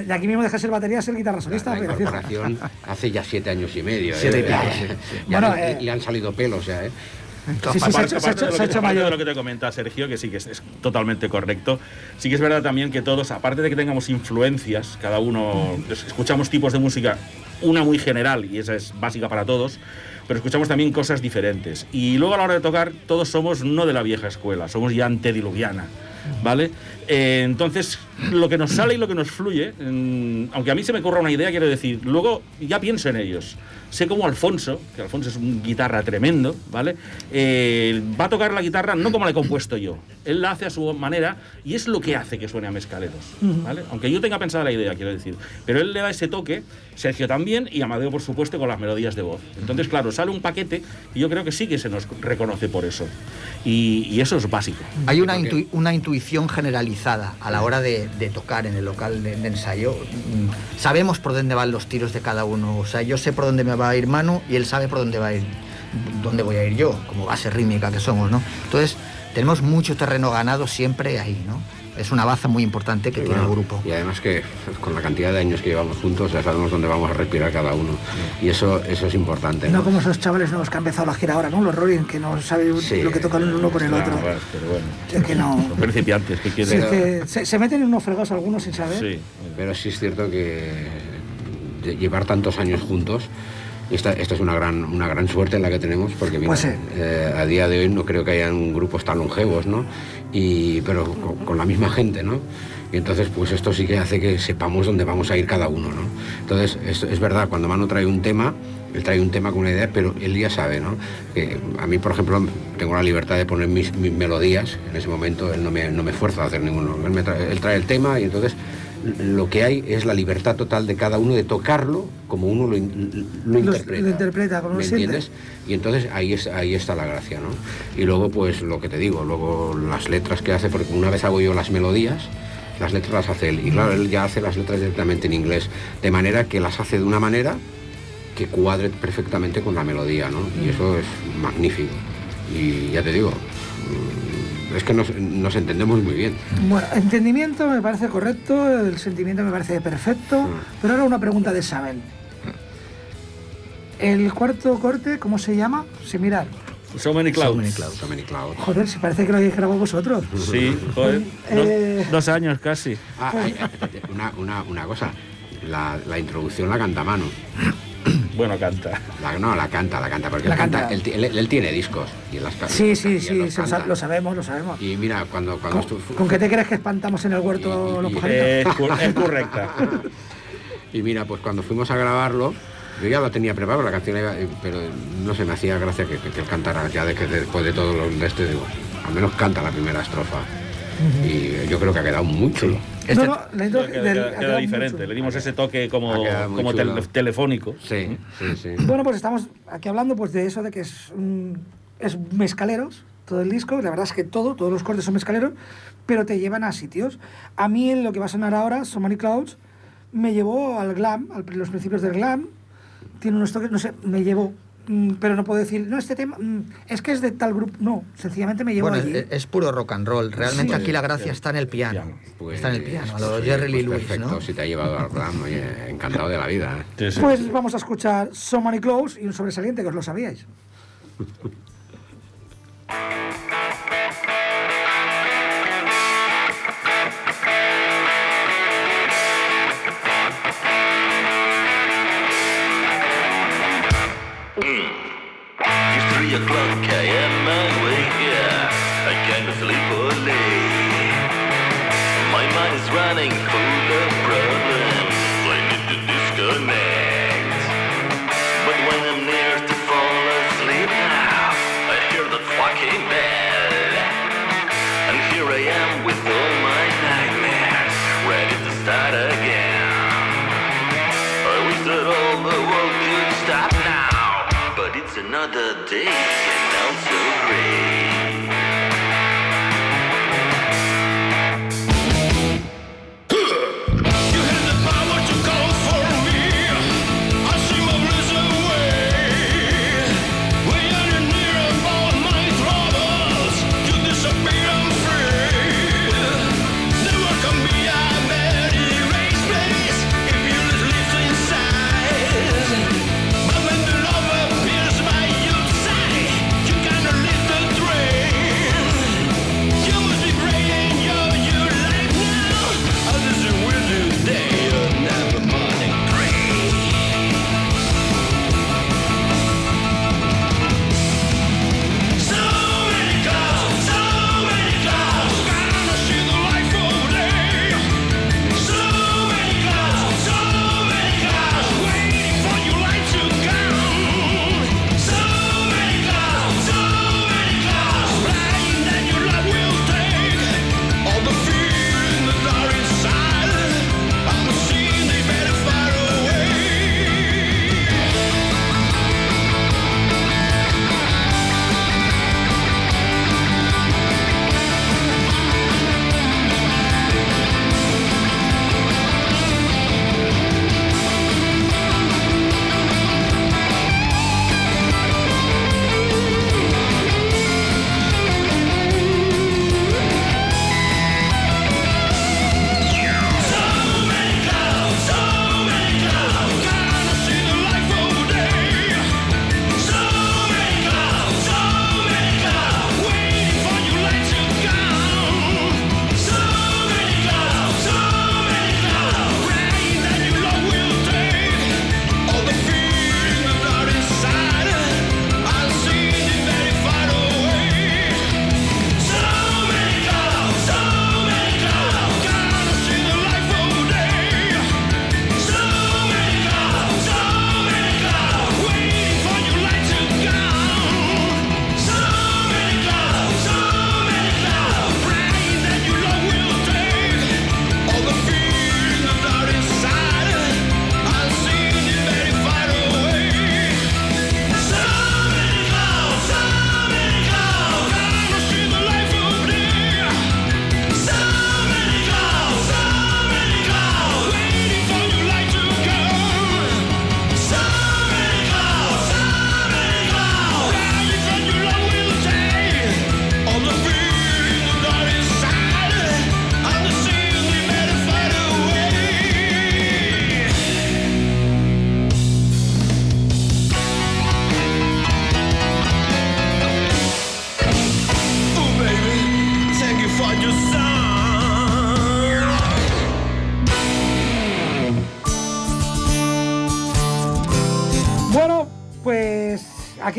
[SPEAKER 5] de aquí mismo deja ser batería, ser guitarra
[SPEAKER 4] La,
[SPEAKER 5] solista.
[SPEAKER 4] la
[SPEAKER 5] pero fijo.
[SPEAKER 4] incorporación hace ya siete años y medio.
[SPEAKER 2] Siete y
[SPEAKER 4] ¿eh?
[SPEAKER 5] Bueno, eh,
[SPEAKER 4] le han salido pelos ya, ¿eh?
[SPEAKER 5] Sí, sí, se hecho- se
[SPEAKER 3] Aparte
[SPEAKER 5] hecho-
[SPEAKER 3] de lo
[SPEAKER 5] se
[SPEAKER 3] que-
[SPEAKER 5] hecho
[SPEAKER 3] aparte de lo que te comenta Sergio, que sí que es, es totalmente correcto. Sí que es verdad también que todos, aparte de que tengamos influencias, cada uno es- escuchamos tipos de música, una muy general y esa es básica para todos, pero escuchamos también cosas diferentes. Y luego a la hora de tocar, todos somos no de la vieja escuela, somos ya antediluviana. ¿Vale? Eh, entonces, lo que nos sale y lo que nos fluye, mm, aunque a mí se me ocurra una idea, quiero decir, luego ya pienso en ellos. Sé como Alfonso, que Alfonso es un guitarra tremendo, ¿vale? Eh, va a tocar la guitarra no como la he compuesto yo. Él la hace a su manera y es lo que hace que suene a Mescaleros, ¿vale? Aunque yo tenga pensada la idea, quiero decir. Pero él le da ese toque, Sergio también y Amadeo, por supuesto, con las melodías de voz. Entonces, claro, sale un paquete y yo creo que sí que se nos reconoce por eso. Y, y eso es básico.
[SPEAKER 2] Hay una, una intuición generalizada a la hora de, de tocar en el local de, de ensayo. Mm, Sabemos por dónde van los tiros de cada uno. O sea, yo sé por dónde me va a ir Manu y él sabe por dónde va a ir, dónde voy a ir yo, como base rítmica que somos, ¿no? Entonces, tenemos mucho terreno ganado siempre ahí, ¿no? Es una baza muy importante que
[SPEAKER 4] Y
[SPEAKER 2] tiene el grupo.
[SPEAKER 4] Y además que con la cantidad de años que llevamos juntos ya sabemos dónde vamos a respirar cada uno. Y eso, eso es importante.
[SPEAKER 5] No
[SPEAKER 4] ¿no?
[SPEAKER 5] como esos chavales nuevos que han empezado la gira ahora, ¿no? Los Rolling, que no saben
[SPEAKER 4] Sí.
[SPEAKER 5] lo que tocan el uno con el
[SPEAKER 3] No,
[SPEAKER 5] otro.
[SPEAKER 3] bueno, pero bueno.
[SPEAKER 5] Es que no.
[SPEAKER 3] Son principiantes, ¿qué
[SPEAKER 5] Sí,
[SPEAKER 3] quieres?
[SPEAKER 5] es que se, se meten en unos fregados algunos sin saber.
[SPEAKER 3] Sí.
[SPEAKER 4] Pero sí es cierto que llevar tantos años juntos, esta, esta es una gran, una gran suerte la que tenemos, porque mira,
[SPEAKER 5] Pues sí.
[SPEAKER 4] eh, a día de hoy no creo que hayan grupos tan longevos, ¿no? Y, pero con, con la misma gente, ¿no? Y entonces, pues esto sí que hace que sepamos dónde vamos a ir cada uno, ¿no? Entonces, es, es verdad, cuando Manu trae un tema, él trae un tema con una idea, pero él ya sabe, ¿no? Que a mí, por ejemplo, tengo la libertad de poner mis, mis melodías, en ese momento él no me, no me fuerza a hacer ninguno. Él, me trae, él trae el tema y entonces lo que hay es la libertad total de cada uno de tocarlo como uno lo, in- lo
[SPEAKER 5] Lo-
[SPEAKER 4] interpreta.
[SPEAKER 5] lo interpreta, como lo
[SPEAKER 4] ¿Me
[SPEAKER 5] siente.
[SPEAKER 4] entiendes? Y entonces ahí, es, ahí está la gracia, ¿no? Y luego, pues lo que te digo, luego las letras que hace, porque una vez hago yo las melodías, las letras las hace él. Y claro, él ya hace las letras directamente en inglés, de manera que las hace de una manera que cuadre perfectamente con la melodía, ¿no? Y eso es magnífico. Y ya te digo, mm, es que nos, nos entendemos muy bien.
[SPEAKER 5] Bueno, entendimiento me parece correcto, el sentimiento me parece perfecto,
[SPEAKER 4] Mm.
[SPEAKER 5] pero ahora una pregunta de examen. El cuarto corte, ¿cómo se llama? Si mirar.
[SPEAKER 3] So many clouds.
[SPEAKER 2] So many clouds.
[SPEAKER 4] So many clouds.
[SPEAKER 5] Joder, si parece que lo habéis grabado vosotros.
[SPEAKER 3] Sí, joder. Dos,
[SPEAKER 5] Eh.
[SPEAKER 3] dos años casi.
[SPEAKER 4] Ah, ay, ay, una, una, una cosa, la, la introducción la canta Manu.
[SPEAKER 3] Bueno, canta.
[SPEAKER 4] La- no, la canta, la canta, porque
[SPEAKER 5] La
[SPEAKER 4] él, canta-
[SPEAKER 5] canta.
[SPEAKER 4] él, él- él tiene discos. Y él las
[SPEAKER 5] Sí, sí, sí,
[SPEAKER 4] los
[SPEAKER 5] se lo, sa-
[SPEAKER 4] canta.
[SPEAKER 5] lo sabemos, lo sabemos.
[SPEAKER 4] Y mira, cuando, cuando
[SPEAKER 5] ¿Con, con qué te crees que espantamos en el huerto
[SPEAKER 4] Y- y-
[SPEAKER 5] los pajaritos?
[SPEAKER 3] Es, cor- es correcta. *laughs*
[SPEAKER 4] Y mira, pues cuando fuimos a grabarlo, yo ya lo tenía preparado, la canción iba- pero no se me hacía gracia que, que él cantara ya de que después de todo lo de este, digo, al menos canta la primera estrofa. Y yo creo que ha quedado muy chulo.
[SPEAKER 2] Este-
[SPEAKER 5] no, no, la intro
[SPEAKER 3] Queda,
[SPEAKER 5] del-
[SPEAKER 3] queda-
[SPEAKER 5] ha
[SPEAKER 3] queda
[SPEAKER 5] quedado
[SPEAKER 3] diferente.
[SPEAKER 5] mucho.
[SPEAKER 3] Le dimos ese toque como, tel- telefónico.
[SPEAKER 4] Sí, sí, sí.
[SPEAKER 5] Bueno, pues estamos aquí hablando pues de eso, de que es, un- es mezcaleros, todo el disco. La verdad es que todo, todos los cortes son mezcaleros, pero te llevan a sitios. A mí lo que va a sonar ahora, So Many Clouds, me llevó al glam, a los principios del glam. Tiene unos toques, no sé, me llevó. Mm, Pero no puedo decir, no, este tema mm, es que es de tal grupo. No, sencillamente me llevó
[SPEAKER 2] Bueno,
[SPEAKER 5] allí.
[SPEAKER 2] es, es puro rock and roll. Realmente
[SPEAKER 5] Sí.
[SPEAKER 2] aquí la gracia está en el piano.
[SPEAKER 4] Pues,
[SPEAKER 2] está en el piano, a lo
[SPEAKER 4] pues,
[SPEAKER 2] Jerry Lee
[SPEAKER 4] pues
[SPEAKER 2] Lewis,
[SPEAKER 4] perfecto,
[SPEAKER 2] ¿no?
[SPEAKER 4] si te ha llevado al oye, encantado de la vida. ¿eh?
[SPEAKER 3] Sí, sí.
[SPEAKER 5] Pues vamos a escuchar So Many Clouds y un sobresaliente que os lo sabíais. *laughs*
[SPEAKER 1] 3 o'clock KM and we here can't Sleep or Leave. My is running cooler. Another day and I'm so great.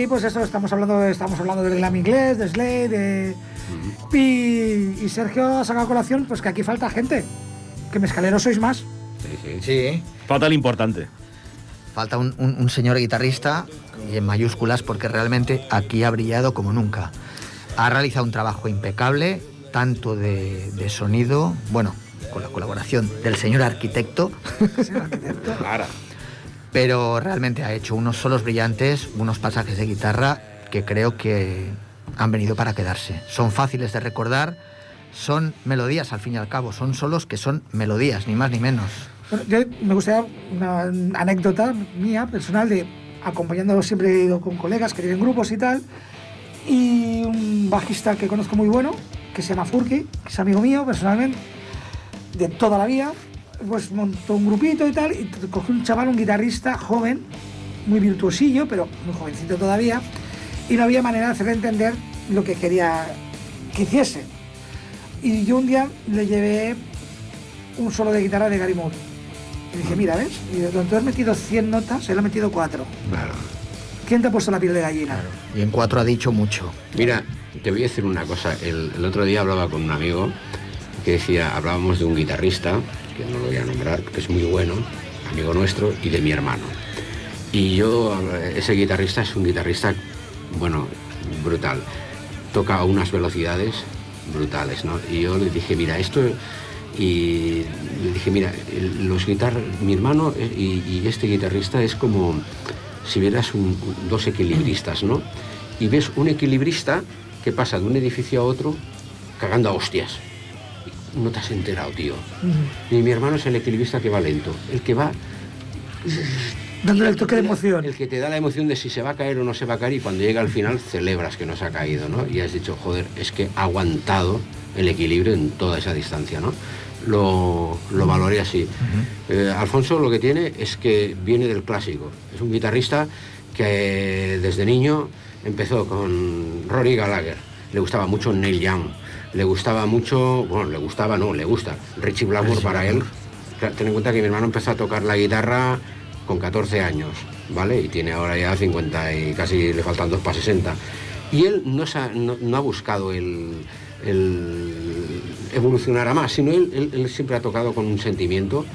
[SPEAKER 5] Aquí pues eso, estamos hablando, de- estamos hablando del glam inglés, de Slade, de... y, y Sergio ha sacado a colación pues que aquí falta gente, que mezcaleros sois más.
[SPEAKER 4] Sí, sí.
[SPEAKER 2] Sí,
[SPEAKER 3] Falta el importante.
[SPEAKER 2] falta un, un- un señor guitarrista y en mayúsculas porque realmente aquí ha brillado como nunca. Ha realizado un trabajo impecable, tanto de, de sonido, bueno, con la colaboración del señor arquitecto,
[SPEAKER 3] Clara.
[SPEAKER 2] Pero realmente ha hecho unos solos brillantes, unos pasajes de guitarra que creo que han venido para quedarse. Son fáciles de recordar, son melodías al fin y al cabo, son solos que son melodías, ni más ni menos.
[SPEAKER 5] Yo me gustaría una anécdota mía, personal, de acompañando siempre he ido con colegas que tienen grupos y tal, y un bajista que conozco muy bueno, que se llama Furky, que es amigo mío personalmente, de toda la vida, pues montó un grupito y tal, y cogió un chaval, un guitarrista joven, muy virtuosillo, pero muy jovencito todavía, y no había manera de hacerle entender lo que quería que hiciese. Y yo un día le llevé un solo de guitarra de Gary Moore. Y dije, mira, ¿ves? Y donde tú has metido 100 notas, él ha metido 4.
[SPEAKER 4] Claro.
[SPEAKER 5] ¿Quién te ha puesto la piel de gallina?
[SPEAKER 2] Y en cuatro ha dicho mucho.
[SPEAKER 4] Mira, te voy a decir una cosa. El, el otro día hablaba con un amigo que decía, hablábamos de un guitarrista, que no lo voy a nombrar, que es muy bueno, amigo nuestro, y de mi hermano. Y yo, ese guitarrista es un guitarrista, bueno, brutal. Toca a unas velocidades brutales, ¿no? Y yo le dije, mira, esto... Y le dije, mira, los guitar mi hermano eh, y, este guitarrista es como si vieras dos equilibristas, ¿no? Y ves un equilibrista que pasa de un edificio a otro cagando a hostias. No te has enterado, tío. Y mi hermano es el equilibrista que va lento, el que va
[SPEAKER 5] Dándole el toque de emoción.
[SPEAKER 4] el que te da la emoción de si se va a caer o no se va a caer y cuando llega al final celebras que no se ha caído, ¿no? Y has dicho, joder, es que ha aguantado el equilibrio en toda esa distancia, ¿no? Lo, lo valoré así. Eh, Alfonso lo que tiene es que viene del clásico. Es un guitarrista que desde niño empezó con Rory Gallagher. Le gustaba mucho Neil Young. Le gustaba mucho, bueno, le gustaba, no, le gusta. Richie Blackmore para él. Ten en cuenta que mi hermano empezó a tocar la guitarra con 14 años, ¿vale? Y tiene ahora ya 50 y casi le faltan dos para 60. Y él no, ha, no, no ha buscado el, el evolucionar a más, sino él, él- él siempre ha tocado con un sentimiento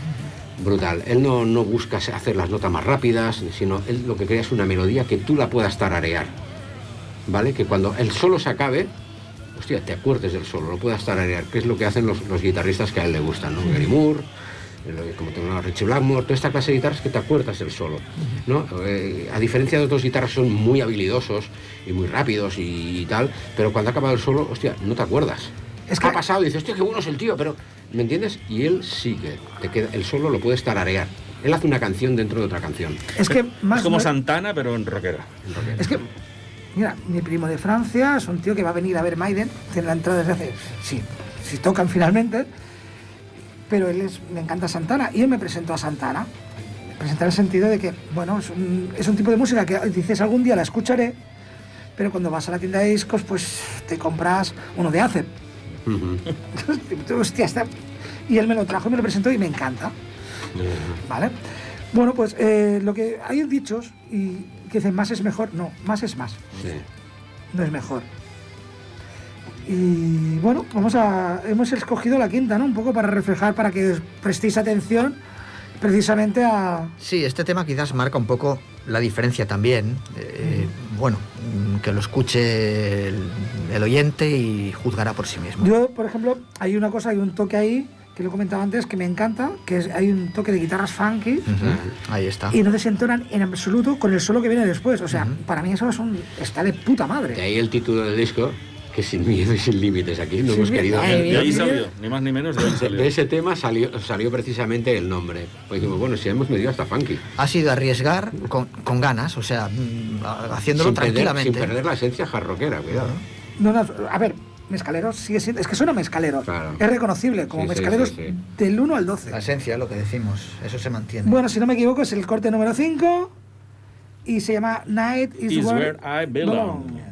[SPEAKER 4] brutal. Él no, no busca hacer las notas más rápidas, sino él lo que crea es una melodía que tú la puedas tararear, ¿vale? Que cuando el solo se acabe, hostia, te acuerdes del solo, lo puedas tararear, que es lo que hacen los, los guitarristas que a él le gustan, ¿no? Gary Moore, como tengo Richie Blackmore, toda esta clase de guitarras que te acuerdas del solo, ¿no? Eh, a diferencia de otros guitarras son muy habilidosos y muy rápidos y, tal, pero cuando ha acabado el solo, hostia, no te acuerdas.
[SPEAKER 5] Es que-
[SPEAKER 4] ha pasado y dices, hostia, qué bueno es el tío, pero ¿me entiendes? Y él sí que te queda, el solo lo puedes tararear. Él hace una canción dentro de otra canción.
[SPEAKER 5] Es que más.
[SPEAKER 3] es como
[SPEAKER 5] no-
[SPEAKER 3] Santana, pero en rockera.
[SPEAKER 5] Es que, mira, mi primo de Francia es un tío que va a venir a ver Maiden, tiene la entrada desde hace. Sí, si tocan finalmente. Pero él es, le encanta Santana y él me presentó a Santana. Me presentó en el sentido de que, bueno, es un, es un tipo de música que dices algún día la escucharé, pero cuando vas a la tienda de discos, pues te compras uno de Acep.
[SPEAKER 4] Ujú. *laughs*
[SPEAKER 5] Hostia, está. Y él me lo trajo y me lo presentó y me encanta. ¿Vale? Bueno, pues eh, lo que hay dichos y que dicen más es mejor. No, más es más.
[SPEAKER 4] Sí.
[SPEAKER 5] No es mejor. Y bueno, vamos a. Hemos escogido la quinta, ¿no? Un poco para reflejar, para que prestéis atención precisamente a.
[SPEAKER 2] Sí, este tema quizás marca un poco la diferencia también. Eh, Bueno, mm, que lo escuche el, el oyente y juzgará por sí mismo.
[SPEAKER 5] Yo, por ejemplo, hay una cosa, hay un toque ahí, que lo he comentado antes, que me encanta, que es, hay un toque de guitarras funky.
[SPEAKER 2] Ahí está.
[SPEAKER 5] Y no desentonan en absoluto con el solo que viene después. O sea, para mí eso es un, está de puta
[SPEAKER 4] De
[SPEAKER 5] madre.
[SPEAKER 4] ahí el título del disco, que sin miedo y sin límites. Aquí no
[SPEAKER 5] Sin
[SPEAKER 4] hemos querido
[SPEAKER 5] Ay,
[SPEAKER 3] De ahí salió, ni más ni menos, de ahí
[SPEAKER 4] De,
[SPEAKER 3] salió.
[SPEAKER 4] de ese tema salió, salió precisamente el nombre. Pues dijimos, bueno, si hemos metido hasta funky.
[SPEAKER 2] Ha sido arriesgar con, con ganas, o sea, mm, haciéndolo
[SPEAKER 4] Sin perder,
[SPEAKER 2] tranquilamente.
[SPEAKER 4] sin perder la esencia jarroquera, cuidado.
[SPEAKER 5] No, no, a ver, Mezcaleros sigue siendo. Es que suena Mezcaleros.
[SPEAKER 4] Claro.
[SPEAKER 5] Es reconocible como
[SPEAKER 4] Sí,
[SPEAKER 5] Mezcaleros
[SPEAKER 4] sí, sí.
[SPEAKER 5] del 1 al 12.
[SPEAKER 2] La esencia, lo que decimos, eso se mantiene.
[SPEAKER 5] Bueno, si no me equivoco, es el corte número 5 y se llama Night is,
[SPEAKER 3] Is
[SPEAKER 5] where,
[SPEAKER 3] where I belong.
[SPEAKER 1] Light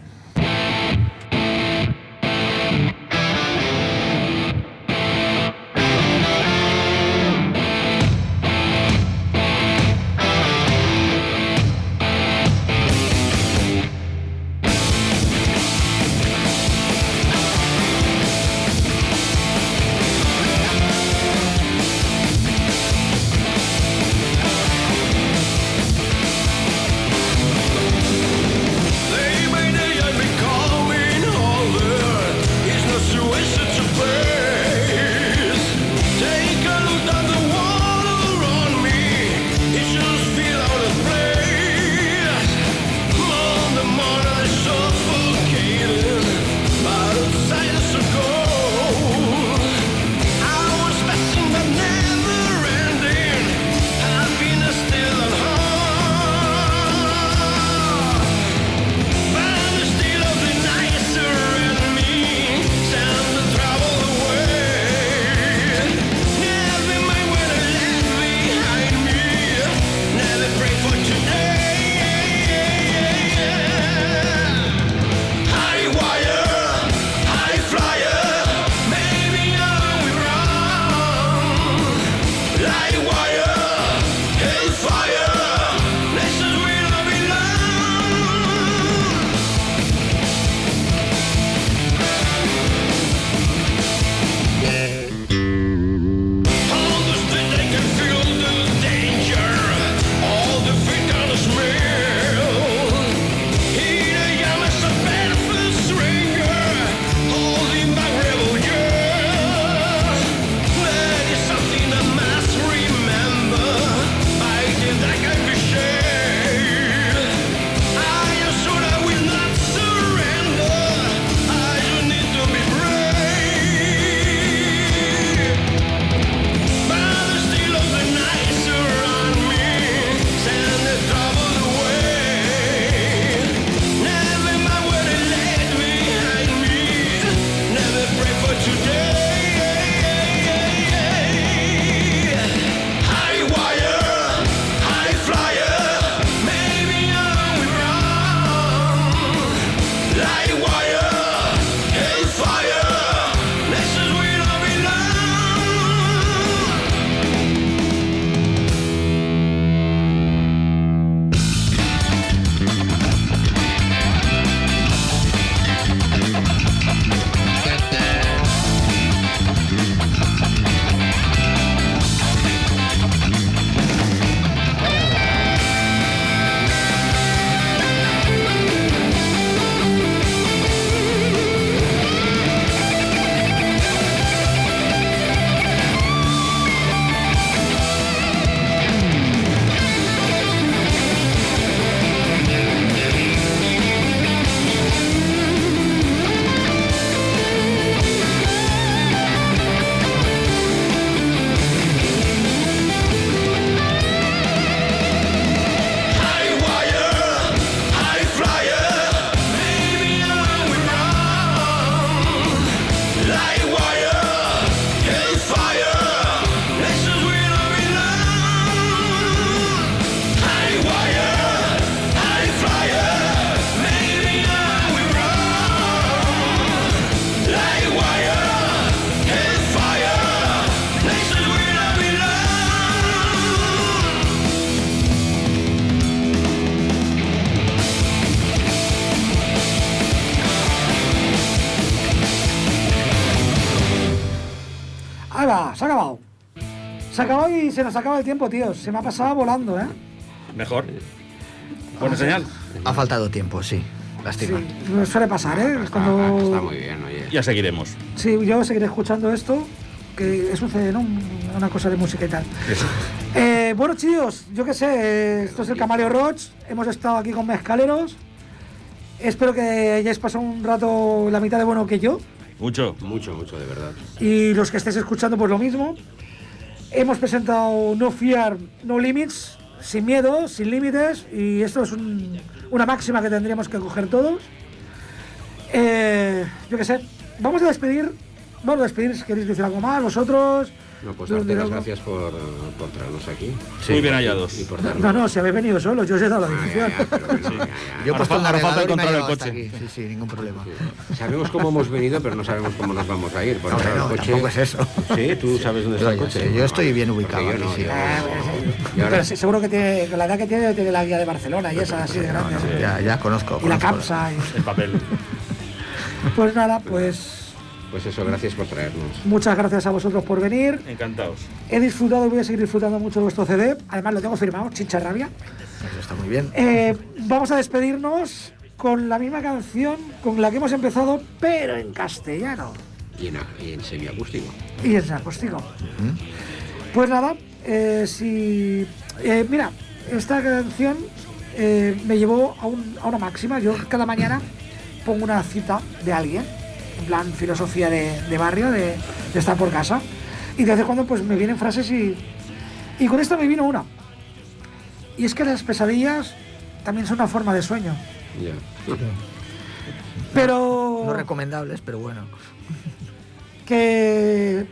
[SPEAKER 5] Se nos acaba el tiempo, tío. Se me ha pasado volando, ¿eh?
[SPEAKER 3] Mejor. Buena señal.
[SPEAKER 2] Ha faltado tiempo, sí. Lástima.
[SPEAKER 5] Sí, me suele pasar, ¿eh? Es
[SPEAKER 4] Está,
[SPEAKER 5] cuando...
[SPEAKER 4] está muy bien, oye.
[SPEAKER 3] Ya seguiremos.
[SPEAKER 5] Sí, yo seguiré escuchando esto, que sucede, ¿no? Una cosa de música y tal.
[SPEAKER 3] Eso.
[SPEAKER 5] Eh, bueno, chicos, yo qué sé, esto es el Camaleo Roach. Hemos estado aquí con Mezcaleros. Espero que hayáis pasado un rato la mitad de bueno que yo.
[SPEAKER 3] Mucho.
[SPEAKER 4] Mucho, mucho, de verdad.
[SPEAKER 5] Y los que estéis escuchando, pues lo mismo. Hemos presentado No Fear, No Limits, sin miedo, sin límites. Y esto es un- una máxima que tendríamos que coger todos. Eh, yo qué sé, vamos a despedir. Vamos a despedir si queréis decir algo más, vosotros.
[SPEAKER 4] No, pues darte las gracias por, por traernos aquí.
[SPEAKER 3] Muy bien hallados.
[SPEAKER 4] Y por
[SPEAKER 5] No,
[SPEAKER 4] darnos.
[SPEAKER 5] no, si habéis venido solos, yo os he dado la
[SPEAKER 4] Ah,
[SPEAKER 5] dirección.
[SPEAKER 2] Yo he
[SPEAKER 3] Ahora
[SPEAKER 2] puesto
[SPEAKER 3] falta-
[SPEAKER 2] un
[SPEAKER 3] ahora falta encontrar el coche.
[SPEAKER 2] aquí. Sí, sí, ningún problema.
[SPEAKER 4] Sabemos cómo hemos venido, pero no sabemos cómo nos vamos a ir.
[SPEAKER 2] Hombre,
[SPEAKER 4] claro,
[SPEAKER 2] no,
[SPEAKER 4] el coche...
[SPEAKER 2] tampoco es eso.
[SPEAKER 4] Sí, tú sabes dónde está el coche.
[SPEAKER 2] yo estoy bien ubicado
[SPEAKER 4] yo
[SPEAKER 2] aquí,
[SPEAKER 4] no,
[SPEAKER 2] sí.
[SPEAKER 4] yo-
[SPEAKER 5] Ah, Pero seguro que tiene, la edad que tiene, tiene la guía de Barcelona y esa así de grande.
[SPEAKER 2] Ya, ya conozco.
[SPEAKER 5] Y la. CAPSA.
[SPEAKER 3] El papel. *laughs*
[SPEAKER 5] Pues nada, pues
[SPEAKER 4] Pues eso, gracias por traernos.
[SPEAKER 5] muchas gracias a vosotros por venir.
[SPEAKER 3] Encantados.
[SPEAKER 5] He disfrutado y voy a seguir disfrutando mucho de vuestro CD. Además lo tengo firmado, Chicha Rabia.
[SPEAKER 2] Eso está muy bien.
[SPEAKER 5] Eh, vamos a despedirnos con la misma canción con la que hemos empezado, pero en castellano
[SPEAKER 4] Y en, y en semiacústico.
[SPEAKER 5] y en acústico. Pues nada, eh, si. eh, mira, esta canción eh, me llevó a, un- a una máxima. Yo cada mañana pongo una cita de alguien, en plan filosofía de, de barrio, de, de estar por casa. Y de vez en cuando pues me vienen frases y. Y con esta me vino una. Y es que las pesadillas también son una forma de sueño. Pero.
[SPEAKER 2] No recomendables, pero bueno.
[SPEAKER 5] que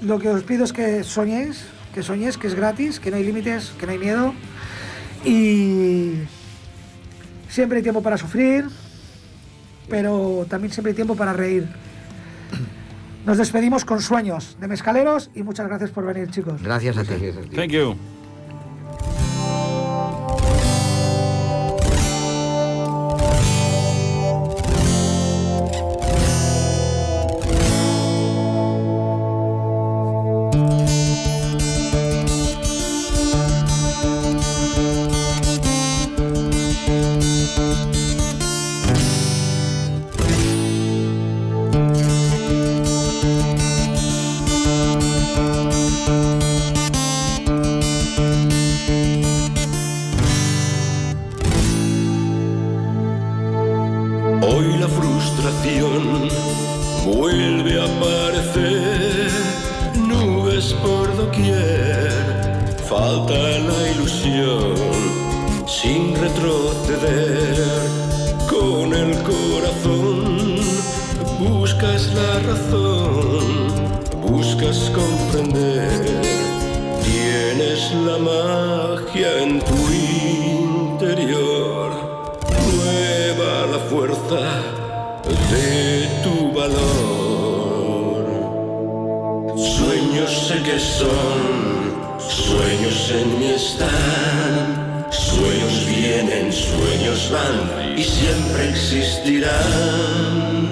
[SPEAKER 5] lo que os pido es que soñéis, que soñéis, que es gratis, que no hay límites, que no hay miedo. Y siempre hay tiempo para sufrir, pero también siempre hay tiempo para reír. Nos despedimos con sueños de mezcaleros y muchas gracias por venir, chicos.
[SPEAKER 2] Gracias a ti.
[SPEAKER 4] Gracias a ti.
[SPEAKER 3] Thank you.
[SPEAKER 1] Hoy la frustración vuelve a aparecer, nubes por doquier, falta la ilusión sin retroceder. Con el corazón buscas la razón, buscas comprender. Tienes la magia en tu interior. Fuerza de tu valor. Sueños sé que son, sueños en mí están, sueños vienen, sueños van y siempre existirán.